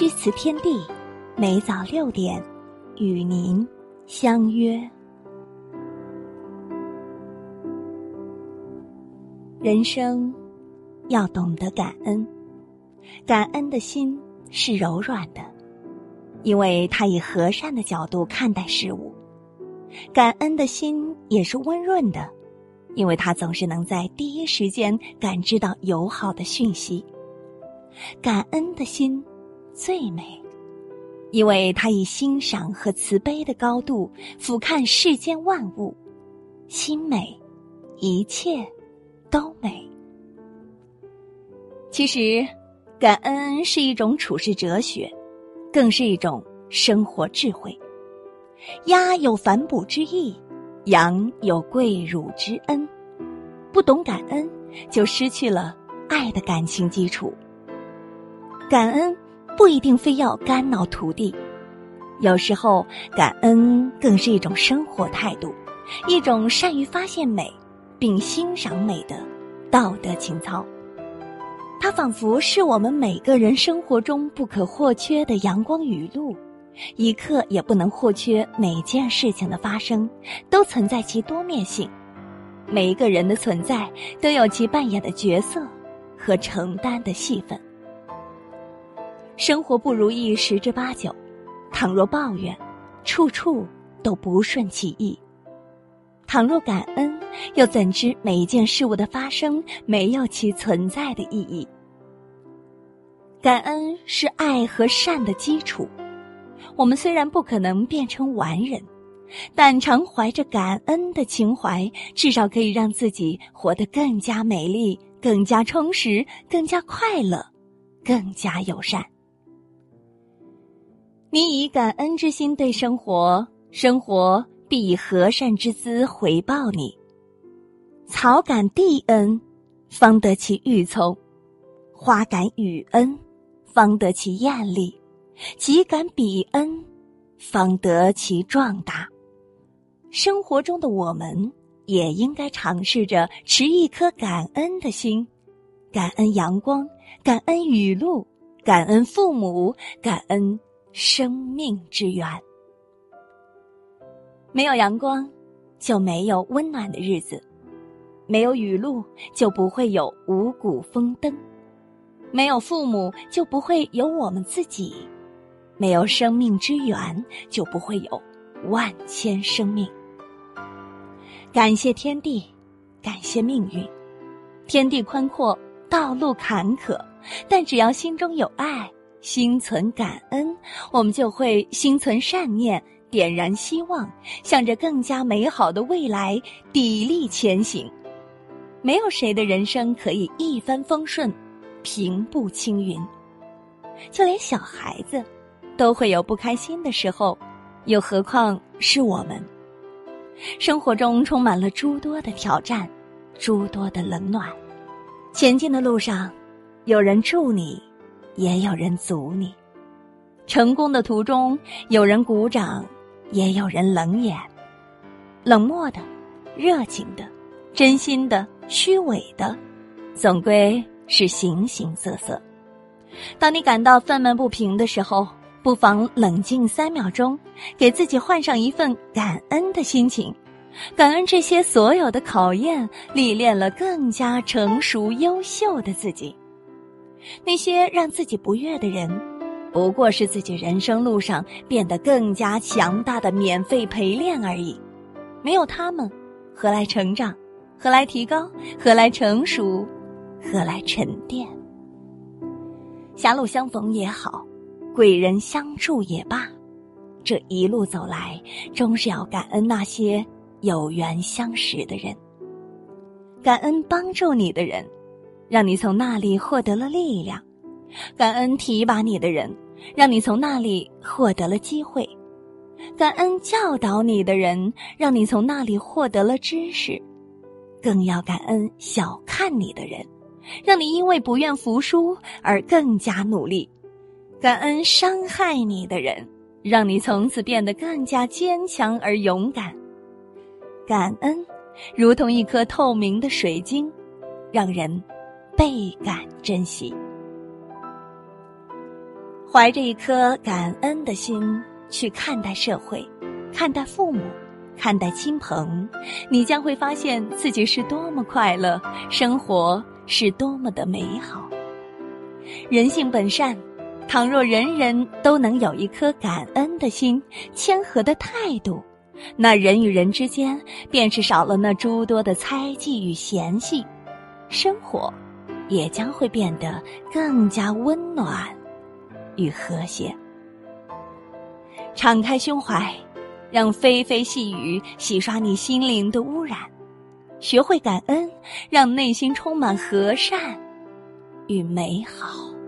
诗词天地，每早六点与您相约。人生要懂得感恩，感恩的心是柔软的，因为他以和善的角度看待事物；感恩的心也是温润的，因为他总是能在第一时间感知到友好的讯息。感恩的心最美，因为他以欣赏和慈悲的高度俯瞰世间万物，心美，一切都美。其实，感恩是一种处世哲学，更是一种生活智慧。鸭有反哺之意，羊有跪乳之恩。不懂感恩，就失去了爱的感情基础。感恩不一定非要肝脑涂地，有时候感恩更是一种生活态度，一种善于发现美并欣赏美的道德情操。它仿佛是我们每个人生活中不可或缺的阳光雨露，一刻也不能或缺。每件事情的发生都存在其多面性，每一个人的存在都有其扮演的角色和承担的戏份。生活不如意十之八九，倘若抱怨，处处都不顺其意；倘若感恩，又怎知每一件事物的发生没有其存在的意义？感恩是爱和善的基础。我们虽然不可能变成完人，但常怀着感恩的情怀，至少可以让自己活得更加美丽、更加充实、更加快乐、更加友善。你以感恩之心对生活，生活必以和善之姿回报你。草感地恩，方得其郁葱；花感雨恩，方得其艳丽；己感彼恩，方得其壮大。生活中的我们也应该尝试着持一颗感恩的心，感恩阳光，感恩雨露，感恩父母，感恩。生命之源，没有阳光，就没有温暖的日子；没有雨露，就不会有五谷丰登；没有父母，就不会有我们自己；没有生命之源，就不会有万千生命。感谢天地，感谢命运。天地宽阔，道路坎坷，但只要心中有爱。心存感恩，我们就会心存善念，点燃希望，向着更加美好的未来砥砺前行。没有谁的人生可以一帆风顺、平步青云，就连小孩子都会有不开心的时候，又何况是我们？生活中充满了诸多的挑战，诸多的冷暖。前进的路上，有人助你。也有人阻你，成功的途中，有人鼓掌，也有人冷眼，冷漠的，热情的，真心的，虚伪的，总归是形形色色。当你感到愤懑不平的时候，不妨冷静三秒钟，给自己换上一份感恩的心情，感恩这些所有的考验，历练了更加成熟优秀的自己。那些让自己不悦的人，不过是自己人生路上变得更加强大的免费陪练而已。没有他们，何来成长？何来提高？何来成熟？何来沉淀？狭路相逢也好，贵人相助也罢，这一路走来，终是要感恩那些有缘相识的人，感恩帮助你的人。让你从那里获得了力量，感恩提拔你的人，让你从那里获得了机会；感恩教导你的人，让你从那里获得了知识；更要感恩小看你的人，让你因为不愿服输而更加努力；感恩伤害你的人，让你从此变得更加坚强而勇敢。感恩，如同一颗透明的水晶，让人。倍感珍惜。怀着一颗感恩的心去看待社会，看待父母，看待亲朋，你将会发现自己是多么快乐，生活是多么的美好。人性本善，倘若人人都能有一颗感恩的心、谦和的态度，那人与人之间便是少了那诸多的猜忌与嫌隙，生活也将会变得更加温暖与和谐。敞开胸怀，让霏霏细雨洗刷你心灵的污染；学会感恩，让内心充满和善。与美好。